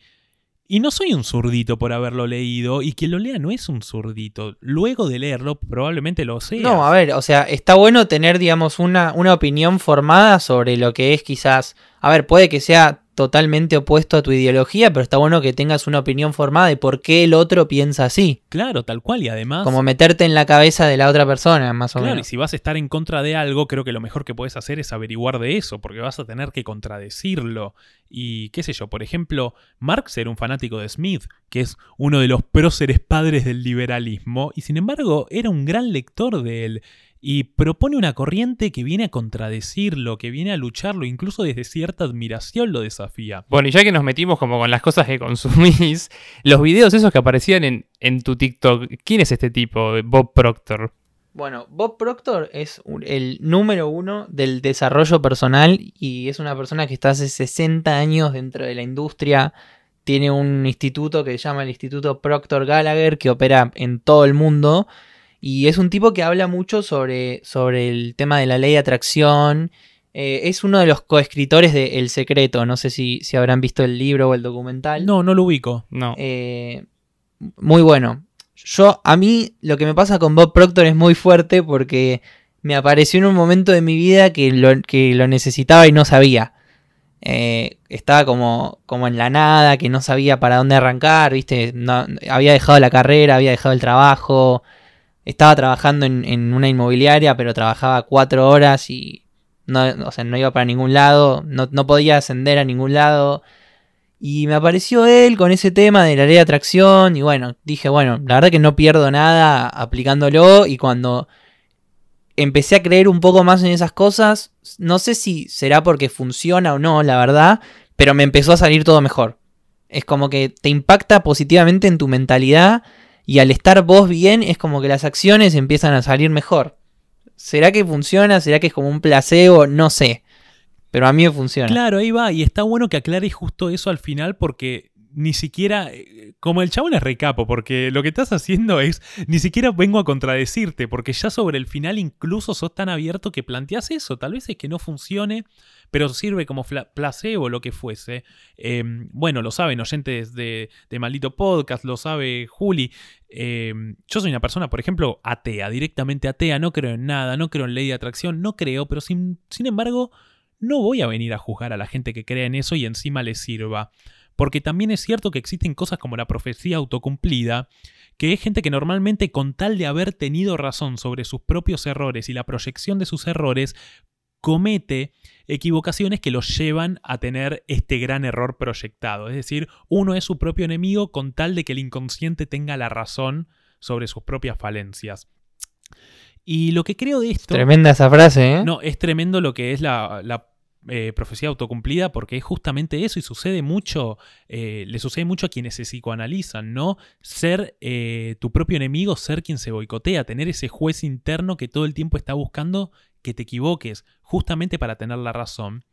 y no soy un zurdito por haberlo leído. Y quien lo lea no es un zurdito. Luego de leerlo, probablemente lo sea. No, a ver, o sea, está bueno tener, digamos, una, una opinión formada sobre lo que es quizás. A ver, puede que sea totalmente opuesto a tu ideología, pero está bueno que tengas una opinión formada de por qué el otro piensa así. Claro, tal cual. Y además. Como meterte en la cabeza de la otra persona, más o Claro, y menos. si vas a estar en contra de algo, creo que lo mejor que puedes hacer es averiguar de eso, porque vas a tener que contradecirlo. Y qué sé yo, por ejemplo, Marx era un fanático de Smith, que es uno de los próceres padres del liberalismo, y sin embargo era un gran lector de él. Y propone una corriente que viene a contradecirlo, que viene a lucharlo, incluso desde cierta admiración lo desafía. Bueno, y ya que nos metimos como con las cosas que consumís, los videos esos que aparecían en, en tu TikTok, ¿quién es este tipo? Bob Proctor. Bueno, Bob Proctor es un- el número uno del desarrollo personal y es una persona que está hace 60 años dentro de la industria. Tiene un instituto que se llama el Instituto Proctor Gallagher que opera en todo el mundo. Y es un tipo que habla mucho sobre, sobre el tema de la ley de atracción. Eh, es uno de los coescritores de El Secreto. No sé si, si habrán visto el libro o el documental. No, no lo ubico. No. Eh, muy bueno. Yo, a mí, lo que me pasa con Bob Proctor es muy fuerte porque me apareció en un momento de mi vida que lo, que lo necesitaba y no sabía. Eh, estaba como, como en la nada, que no sabía para dónde arrancar, ¿viste? No- había dejado la carrera, había dejado el trabajo. Estaba trabajando en, una inmobiliaria, pero trabajaba cuatro horas y no, iba para ningún lado, no podía ascender a ningún lado. Y me apareció él con ese tema de la ley de atracción. Y bueno, dije, bueno, la verdad que no pierdo nada aplicándolo. Y cuando empecé a creer un poco más en esas cosas, no sé si será porque funciona o no, la verdad, pero me empezó a salir todo mejor. Es como que te impacta positivamente en tu mentalidad. Y al estar vos bien, es como que las acciones empiezan a salir mejor. ¿Será que funciona? ¿Será que es como un placebo? No sé. Pero a mí me funciona. Claro, ahí va. Y está bueno que aclares justo eso al final porque ni siquiera, eh, como el chabón es recapo, porque lo que estás haciendo es, ni siquiera vengo a contradecirte, porque ya sobre el final incluso sos tan abierto que planteas eso. Tal vez es que no funcione, pero sirve como placebo, lo que fuese. Eh, bueno, lo saben oyentes de, de Maldito Podcast, lo sabe Juli. Eh, yo soy una persona, por ejemplo, atea, directamente atea, no creo en nada, no creo en ley de atracción, no creo, pero sin, sin embargo no voy a venir a juzgar a la gente que cree en eso y encima le sirva. Porque también es cierto que existen cosas como la profecía autocumplida, que es gente que normalmente con tal de haber tenido razón sobre sus propios errores y la proyección de sus errores, comete equivocaciones que los llevan a tener este gran error proyectado. Es decir, uno es su propio enemigo con tal de que el inconsciente tenga la razón sobre sus propias falencias. Y lo que creo de esto... Tremenda esa frase, ¿eh? No, es tremendo lo que es la, la, eh, profecía autocumplida porque es justamente eso y sucede mucho, eh, le sucede mucho a quienes se psicoanalizan, ¿no? Ser eh, tu propio enemigo, ser quien se boicotea, tener ese juez interno que todo el tiempo está buscando que te equivoques, justamente para tener la razón.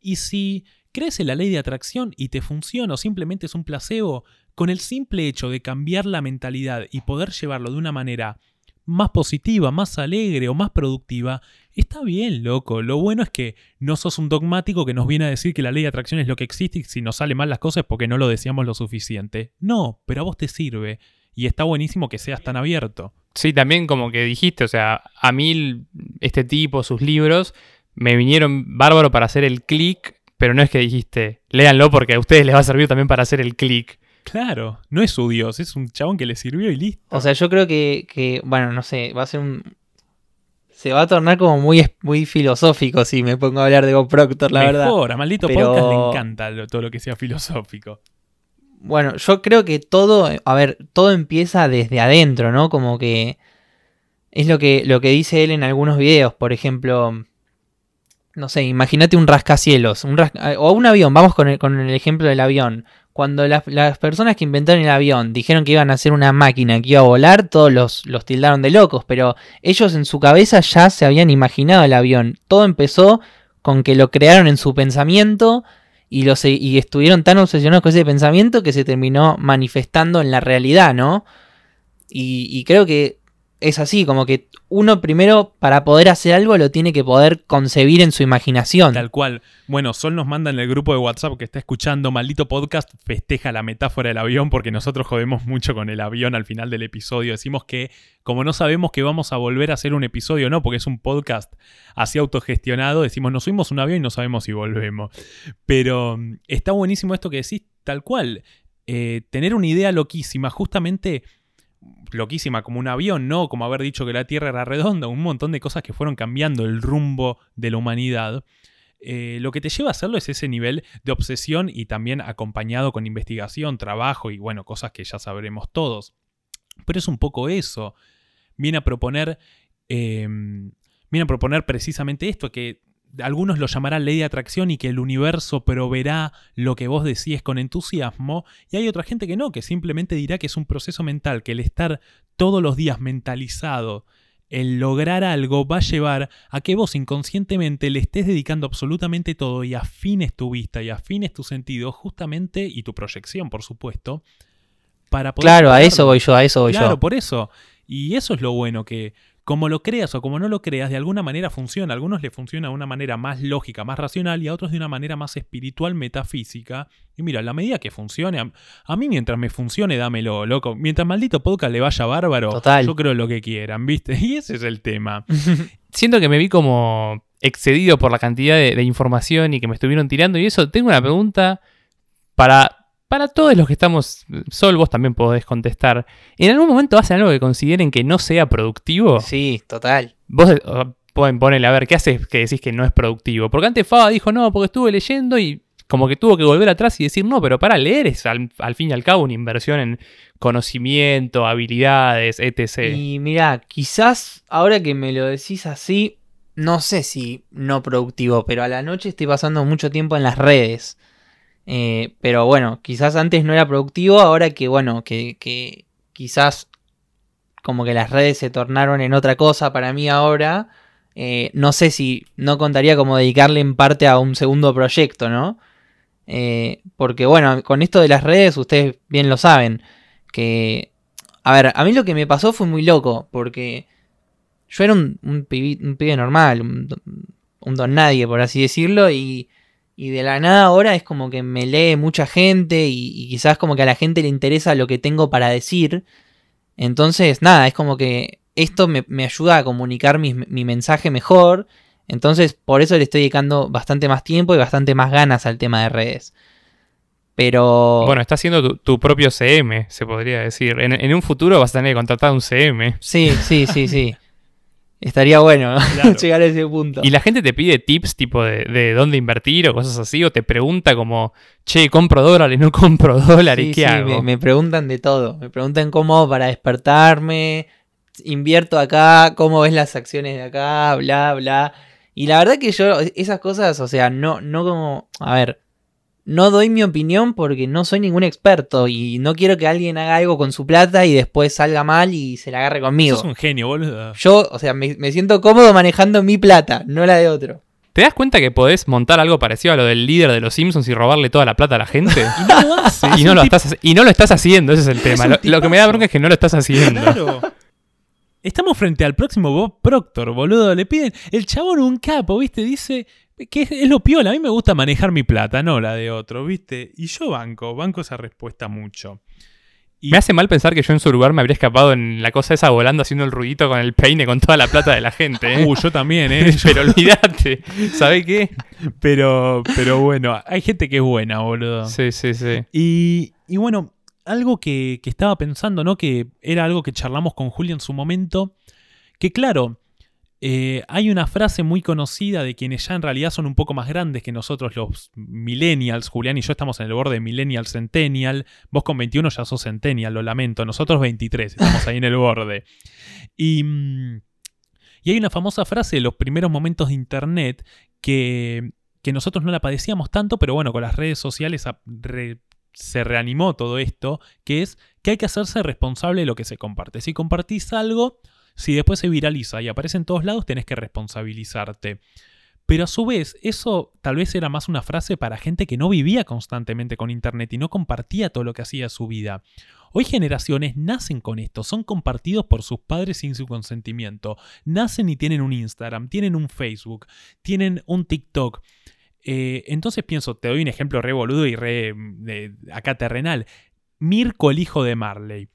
Y si crees en la ley de atracción y te funciona o simplemente es un placebo, con el simple hecho de cambiar la mentalidad y poder llevarlo de una manera más positiva, más alegre o más productiva, está bien, loco. Lo bueno es que no sos un dogmático que nos viene a decir que la ley de atracción es lo que existe y si nos sale mal las cosas es porque no lo deseamos lo suficiente. No, pero a vos te sirve. Y está buenísimo que seas tan abierto. Sí, también como que dijiste, o sea, a mí este tipo, sus libros, me vinieron bárbaro para hacer el clic, pero no es que dijiste, léanlo porque a ustedes les va a servir también para hacer el clic. Claro, no es su Dios, es un chabón que le sirvió y listo. O sea, yo creo que, que, bueno, no sé, va a ser un... Se va a tornar como muy, muy filosófico si me pongo a hablar de Bob Proctor, la verdad. Mejor, a maldito Pero- podcast le encanta lo- todo lo que sea filosófico. Bueno, yo creo que todo, a ver, todo empieza desde adentro, ¿no? Como que es lo que, lo que dice él en algunos videos, por ejemplo, no sé, imagínate un rascacielos, un ras- o un avión, vamos con el, con el ejemplo del avión. Cuando las, las personas que inventaron el avión dijeron que iban a hacer una máquina que iba a volar, todos los, los tildaron de locos, pero ellos en su cabeza ya se habían imaginado el avión. Todo empezó con que lo crearon en su pensamiento y, lo se- y estuvieron tan obsesionados con ese pensamiento que se terminó manifestando en la realidad, ¿no? Y, y creo que es así, como que uno primero para poder hacer algo lo tiene que poder concebir en su imaginación. Tal cual. Bueno, Sol nos manda en el grupo de WhatsApp que está escuchando Maldito Podcast, festeja la metáfora del avión porque nosotros jodemos mucho con el avión al final del episodio. Decimos que como no sabemos que vamos a volver a hacer un episodio o no, porque es un podcast así autogestionado, decimos nos subimos un avión y no sabemos si volvemos. Pero mm, está buenísimo esto que decís, tal cual. Eh, tener una idea loquísima, justamente loquísima como un avión, ¿no? Como haber dicho que la Tierra era redonda, un montón de cosas que fueron cambiando el rumbo de la humanidad. Eh, lo que te lleva a hacerlo es ese nivel de obsesión y también acompañado con investigación, trabajo y bueno, cosas que ya sabremos todos. Pero es un poco eso. Viene a proponer. eh, viene a proponer precisamente esto, que algunos lo llamarán ley de atracción y que el universo proveerá lo que vos decís con entusiasmo, y hay otra gente que no, que simplemente dirá que es un proceso mental, que el estar todos los días mentalizado, el lograr algo va a llevar a que vos inconscientemente le estés dedicando absolutamente todo y afines tu vista y afines tu sentido justamente y tu proyección, por supuesto, para poder Claro, a eso voy yo, a eso voy Claro, yo. por eso. Y eso es lo bueno, que como lo creas o como no lo creas, de alguna manera funciona. A algunos le funciona de una manera más lógica, más racional, y a otros de una manera más espiritual, metafísica. Y mira, la medida que funcione, a, a mí mientras me funcione, dámelo, loco. Mientras maldito podcast le vaya bárbaro, Total. yo creo lo que quieran, ¿viste? Y ese es el tema. Siento que me vi como excedido por la cantidad de, de información y que me estuvieron tirando y eso. Tengo una pregunta para, para todos los que estamos. Sol, vos también podés contestar. ¿En algún momento hacen algo que consideren que no sea productivo? Sí, total. Vos eh, pueden ponerle, a ver, ¿qué haces que decís que no es productivo? Porque antes Faba dijo, no, porque estuve leyendo y como que tuvo que volver atrás y decir, no, pero para leer es al, al fin y al cabo una inversión en conocimiento, habilidades, etc. Y mira, quizás ahora que me lo decís así, no sé si no productivo, pero a la noche estoy pasando mucho tiempo en las redes. Eh, pero bueno, quizás antes no era productivo, ahora que bueno, que, quizás como que las redes se tornaron en otra cosa para mí ahora. eh, no sé si no contaría como dedicarle en parte a un segundo proyecto, ¿no? Eh, porque bueno, con esto de las redes, ustedes bien lo saben, que... A ver, a mí lo que me pasó fue muy loco, porque yo era un, pibe normal, un, un don nadie, por así decirlo, y, y de la nada ahora es como que me lee mucha gente y, y quizás como que a la gente le interesa lo que tengo para decir. Entonces, nada, es como que esto me, me ayuda a comunicar mi, mi mensaje mejor. Entonces, por eso le estoy dedicando bastante más tiempo y bastante más ganas al tema de redes. Pero... Bueno, está haciendo tu, tu propio CM, se podría decir. En, en un futuro vas a tener que contratar un CM. Sí, sí, sí, sí. Estaría bueno Claro. llegar a ese punto. Y la gente te pide tips tipo de, de dónde invertir o cosas así, o te pregunta como, che, compro dólares, no compro dólares, Sí, ¿qué sí, hago? Me, me preguntan de todo. Me preguntan cómo para despertarme. invierto acá, cómo ves las acciones de acá, bla, bla. Y la verdad que yo esas cosas, o sea, no, no como, a ver, no doy mi opinión porque no soy ningún experto y no quiero que alguien haga algo con su plata y después salga mal y se la agarre conmigo. Sos un genio, boludo. Yo, o sea, me, me siento cómodo manejando mi plata, no la de otro. ¿Te das cuenta que podés montar algo parecido a lo del líder de los Simpsons y robarle toda la plata a la gente? Y no lo hace. y, no lo estás, y no lo estás haciendo, ese es el tema. Lo, lo que me da bronca es que no lo estás haciendo. Claro. Estamos frente al próximo Bob Proctor, boludo. Le piden. El chabón, un capo, ¿viste? Dice que es, lo piola. A mí me gusta manejar mi plata, no la de otro, ¿viste? Y yo banco, banco esa respuesta mucho. Y Me hace mal pensar que yo en su lugar me habría escapado en la cosa esa volando haciendo el ruidito con el peine con toda la plata de la gente. ¿eh? Uh, yo también, ¿eh? Pero olvídate, ¿sabés qué? pero, pero bueno, hay gente que es buena, boludo. Sí, sí, sí. Y, y bueno, algo que, que estaba pensando, ¿no? Que era algo que charlamos con Julio en su momento. Que claro, eh, hay una frase muy conocida de quienes ya en realidad son un poco más grandes que nosotros, los millennials. Julián y yo estamos en el borde de millennial centennial. Vos con 21 ya sos centennial, lo lamento. Nosotros 23, estamos ahí en el borde. Y, mm, y hay una famosa frase de los primeros momentos de Internet que, nosotros no la padecíamos tanto, pero bueno, con las redes sociales se reanimó todo esto, que es que hay que hacerse responsable de lo que se comparte. Si compartís algo, si después se viraliza y aparece en todos lados, tenés que responsabilizarte. Pero a su vez, eso tal vez era más una frase para gente que no vivía constantemente con Internet y no compartía todo lo que hacía su vida. Hoy generaciones nacen con esto, son compartidos por sus padres sin su consentimiento. Nacen y tienen un Instagram, tienen un Facebook, tienen un TikTok. Eh, entonces pienso, te doy un ejemplo re boludo y re de- acá terrenal. Mirko, el hijo de Marley,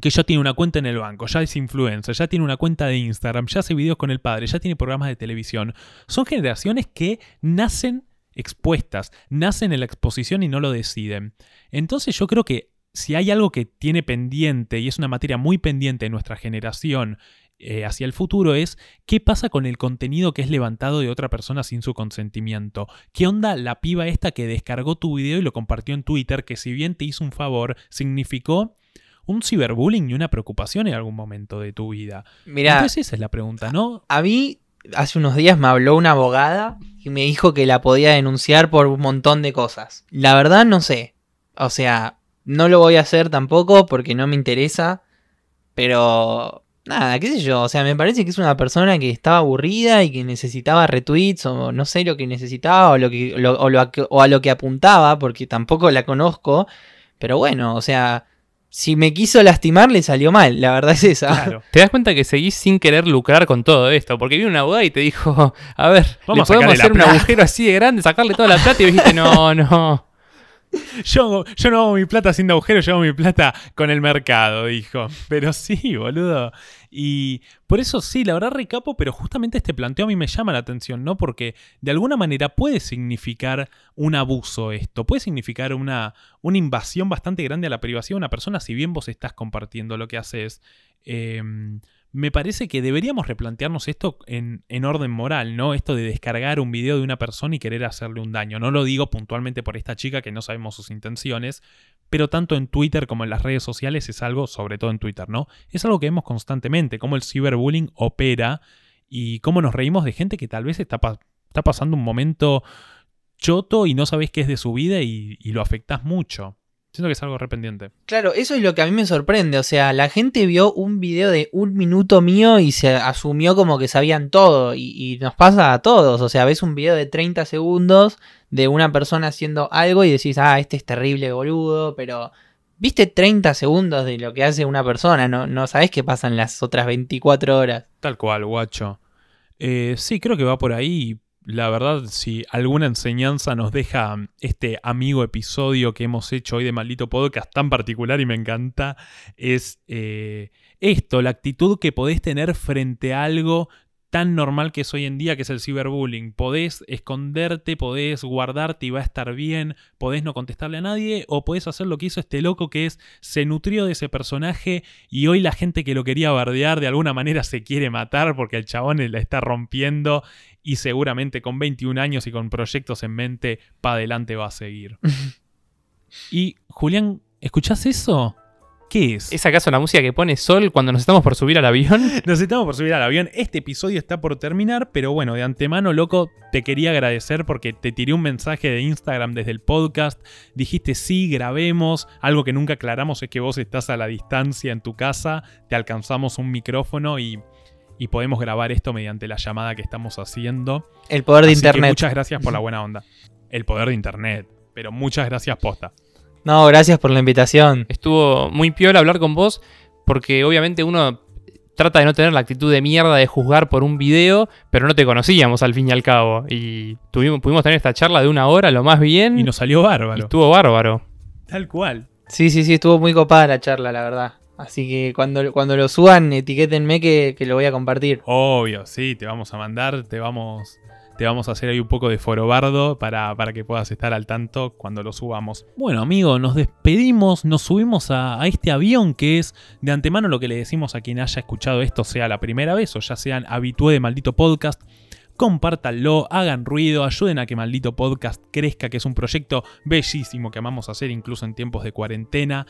que ya tiene una cuenta en el banco, ya es influencer, ya tiene una cuenta de Instagram, ya hace videos con el padre, ya tiene programas de televisión. Son generaciones que nacen expuestas, nacen en la exposición y no lo deciden. Entonces yo creo que si hay algo que tiene pendiente y es una materia muy pendiente de nuestra generación eh, hacia el futuro es qué pasa con el contenido que es levantado de otra persona sin su consentimiento. ¿Qué onda la piba esta que descargó tu video y lo compartió en Twitter que si bien te hizo un favor significó un ciberbullying y una preocupación en algún momento de tu vida? Mira, Entonces esa es la pregunta, ¿no? a mí hace unos días me habló una abogada y me dijo que la podía denunciar por un montón de cosas. La verdad no sé. O sea, no lo voy a hacer tampoco porque no me interesa. Pero nada, qué sé yo. O sea, me parece que es una persona que estaba aburrida y que necesitaba retweets o no sé lo que necesitaba o, lo que, lo- o, lo o a lo que apuntaba porque tampoco la conozco. Pero bueno, o sea, si me quiso lastimar le salió mal. La verdad es esa. Claro. Te das cuenta que seguís sin querer lucrar con todo esto, porque vino una abogada y te dijo, a ver, Vamos le a podemos la hacer un plata". agujero así de grande, sacarle toda la plata y dijiste, no, no. Yo, yo no hago mi plata haciendo agujeros, yo hago mi plata con el mercado, dijo. Pero sí, boludo. Y por eso sí, la verdad recapo, pero justamente este planteo a mí me llama la atención, ¿no? Porque de alguna manera puede significar un abuso esto, puede significar una, una invasión bastante grande a la privacidad de una persona, si bien vos estás compartiendo lo que haces. Eh, me parece que deberíamos replantearnos esto en, en orden moral, ¿no? Esto de descargar un video de una persona y querer hacerle un daño. No lo digo puntualmente por esta chica que no sabemos sus intenciones, pero tanto en Twitter como en las redes sociales es algo, sobre todo en Twitter, ¿no? Es algo que vemos constantemente, cómo el ciberbullying opera y cómo nos reímos de gente que tal vez está pasando un momento choto y no sabes qué es de su vida y, y lo afectas mucho. Siento que es algo arrependiente. Claro, eso es lo que a mí me sorprende. O sea, la gente vio un video de un minuto mío y se asumió como que sabían todo. Y, y nos pasa a todos. O sea, ves un video de 30 segundos de una persona haciendo algo y decís, ah, este es terrible, boludo. Pero viste 30 segundos de lo que hace una persona. No, no sabés qué pasa en las otras 24 horas. Tal cual, guacho. Eh, sí, creo que va por ahí. La verdad, si alguna enseñanza nos deja este amigo episodio que hemos hecho hoy de Maldito Podcast tan particular y me encanta, es eh, esto, la actitud que podés tener frente a algo tan normal que es hoy en día, que es el ciberbullying. Podés esconderte, podés guardarte y va a estar bien, podés no contestarle a nadie, o podés hacer lo que hizo este loco que es, se nutrió de ese personaje y hoy la gente que lo quería bardear de alguna manera se quiere matar porque el chabón la está rompiendo y seguramente con 21 años y con proyectos en mente, para adelante va a seguir. y Julián, ¿escuchás eso? ¿Qué es? ¿Es acaso la música que pone Sol cuando nos estamos por subir al avión? Nos estamos por subir al avión. Este episodio está por terminar, pero bueno, de antemano, loco, te quería agradecer porque te tiré un mensaje de Instagram desde el podcast. Dijiste sí, grabemos. Algo que nunca aclaramos es que vos estás a la distancia en tu casa, te alcanzamos un micrófono y, y podemos grabar esto mediante la llamada que estamos haciendo. El poder de Así que internet. muchas gracias por la buena onda. El poder de internet. Pero muchas gracias, posta. No, gracias por la invitación. Estuvo muy piola hablar con vos porque obviamente uno trata de no tener la actitud de mierda de juzgar por un video, pero no te conocíamos al fin y al cabo. Y tuvimos, pudimos tener esta charla de una hora, lo más bien. Y nos salió y bárbaro. estuvo bárbaro. Tal cual. Sí, sí, sí, estuvo muy copada la charla, la verdad. Así que cuando, cuando lo suban, etiquétenme que, que lo voy a compartir. Obvio, sí, te vamos a mandar, te vamos, te vamos a hacer ahí un poco de forobardo para, para que puedas estar al tanto cuando lo subamos. Bueno, amigo, nos despedimos, nos subimos a, este avión que es de antemano lo que le decimos a quien haya escuchado esto, sea la primera vez o ya sean habitué de maldito podcast. Compártanlo, hagan ruido, ayuden a que Maldito Podcast crezca, que es un proyecto bellísimo que amamos hacer incluso en tiempos de cuarentena.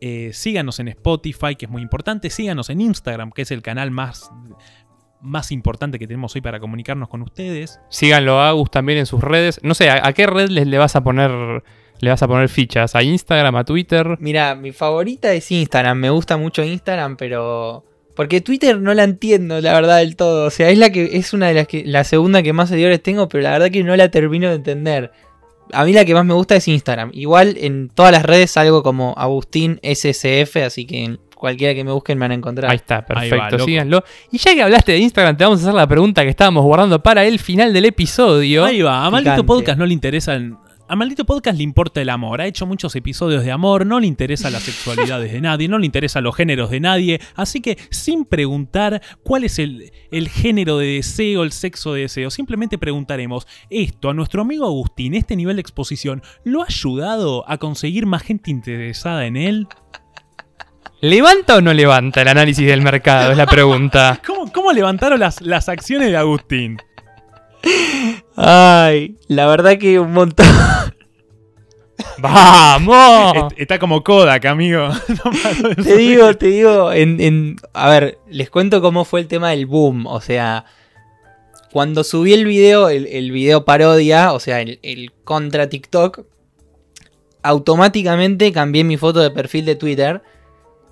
Eh, síganos en Spotify, que es muy importante. Síganos en Instagram, que es el canal más, más importante que tenemos hoy para comunicarnos con ustedes. Síganlo a Agus también en sus redes. No sé, ¿a, a qué red les, le vas a poner le vas a poner fichas? ¿A Instagram, a Twitter? Mira, mi favorita es Instagram. Me gusta mucho Instagram, pero. Porque Twitter no la entiendo, la verdad, del todo. O sea, es la que. Es una de las que. La segunda que más seguidores tengo, pero la verdad que no la termino de entender. A mí la que más me gusta es Instagram. Igual en todas las redes salgo como Agustín SSF, así que en cualquiera que me busquen me van a encontrar. Ahí está, Ahí perfecto, va, loco. síganlo. Y ya que hablaste de Instagram, te vamos a hacer la pregunta que estábamos guardando para el final del episodio. Ahí va, a Maldito. Podcast no le interesan. A Maldito Podcast le importa el amor. Ha hecho muchos episodios de amor. No le interesa las sexualidades de nadie. No le interesan los géneros de nadie. Así que, sin preguntar cuál es el, el género de deseo, el sexo de deseo, simplemente preguntaremos: ¿esto a nuestro amigo Agustín, este nivel de exposición, lo ha ayudado a conseguir más gente interesada en él? ¿Levanta o no levanta el análisis del mercado? Es la pregunta. ¿Cómo, cómo levantaron las, las acciones de Agustín? Ay, la verdad que un montón. ¡Vamos! Est- Está como Kodak, amigo. No te digo, te digo, en, en- a ver, les cuento cómo fue el tema del boom. O sea, cuando subí el video, el, el video parodia, o sea, el, el contra TikTok, automáticamente cambié mi foto de perfil de Twitter.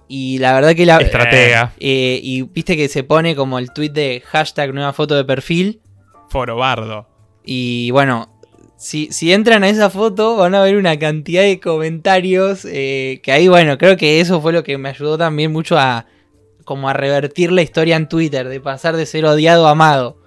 Y la verdad que la... Estratega. eh, y viste que se pone como el tweet de hashtag nueva foto de perfil. Forobardo. Y bueno, si, si entran a esa foto van a ver una cantidad de comentarios eh, que ahí, bueno, creo que eso fue lo que me ayudó también mucho a como a revertir la historia en Twitter, de pasar de ser odiado a amado.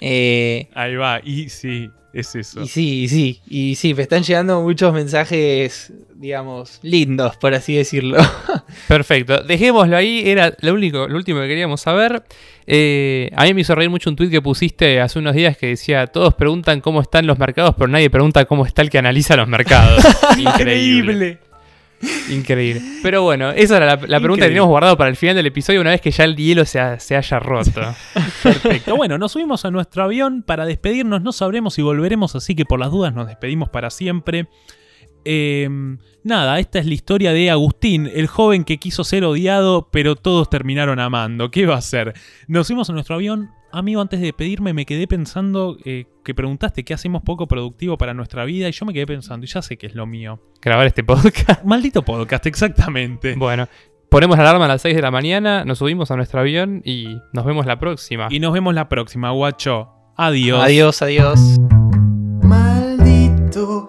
Eh, Ahí va. Y sí, es eso. y sí, y sí, y sí, me están llegando muchos mensajes, digamos, lindos, por así decirlo. Perfecto, dejémoslo ahí, era lo, único, lo último que queríamos saber. Eh, a mí me hizo reír mucho un tweet que pusiste hace unos días que decía, todos preguntan cómo están los mercados, pero nadie pregunta cómo está el que analiza los mercados. Increíble. Increíble. Pero bueno, esa era la, la pregunta que teníamos guardado para el final del episodio una vez que ya el hielo se, ha- se haya roto. Perfecto. Bueno, nos subimos a nuestro avión para despedirnos. No sabremos si volveremos, así que por las dudas nos despedimos para siempre. Eh, nada, esta es la historia de Agustín, el joven que quiso ser odiado, pero todos terminaron amando. ¿Qué va a hacer? Nos fuimos a nuestro avión. Amigo, antes de despedirme me quedé pensando eh, que preguntaste qué hacemos poco productivo para nuestra vida y yo me quedé pensando, y ya sé que es lo mío. Grabar este podcast. Maldito podcast, exactamente. Bueno, ponemos la alarma a las 6 de la mañana, nos subimos a nuestro avión y nos vemos la próxima. Y nos vemos la próxima, guacho. Adiós. adiós, adiós. Maldito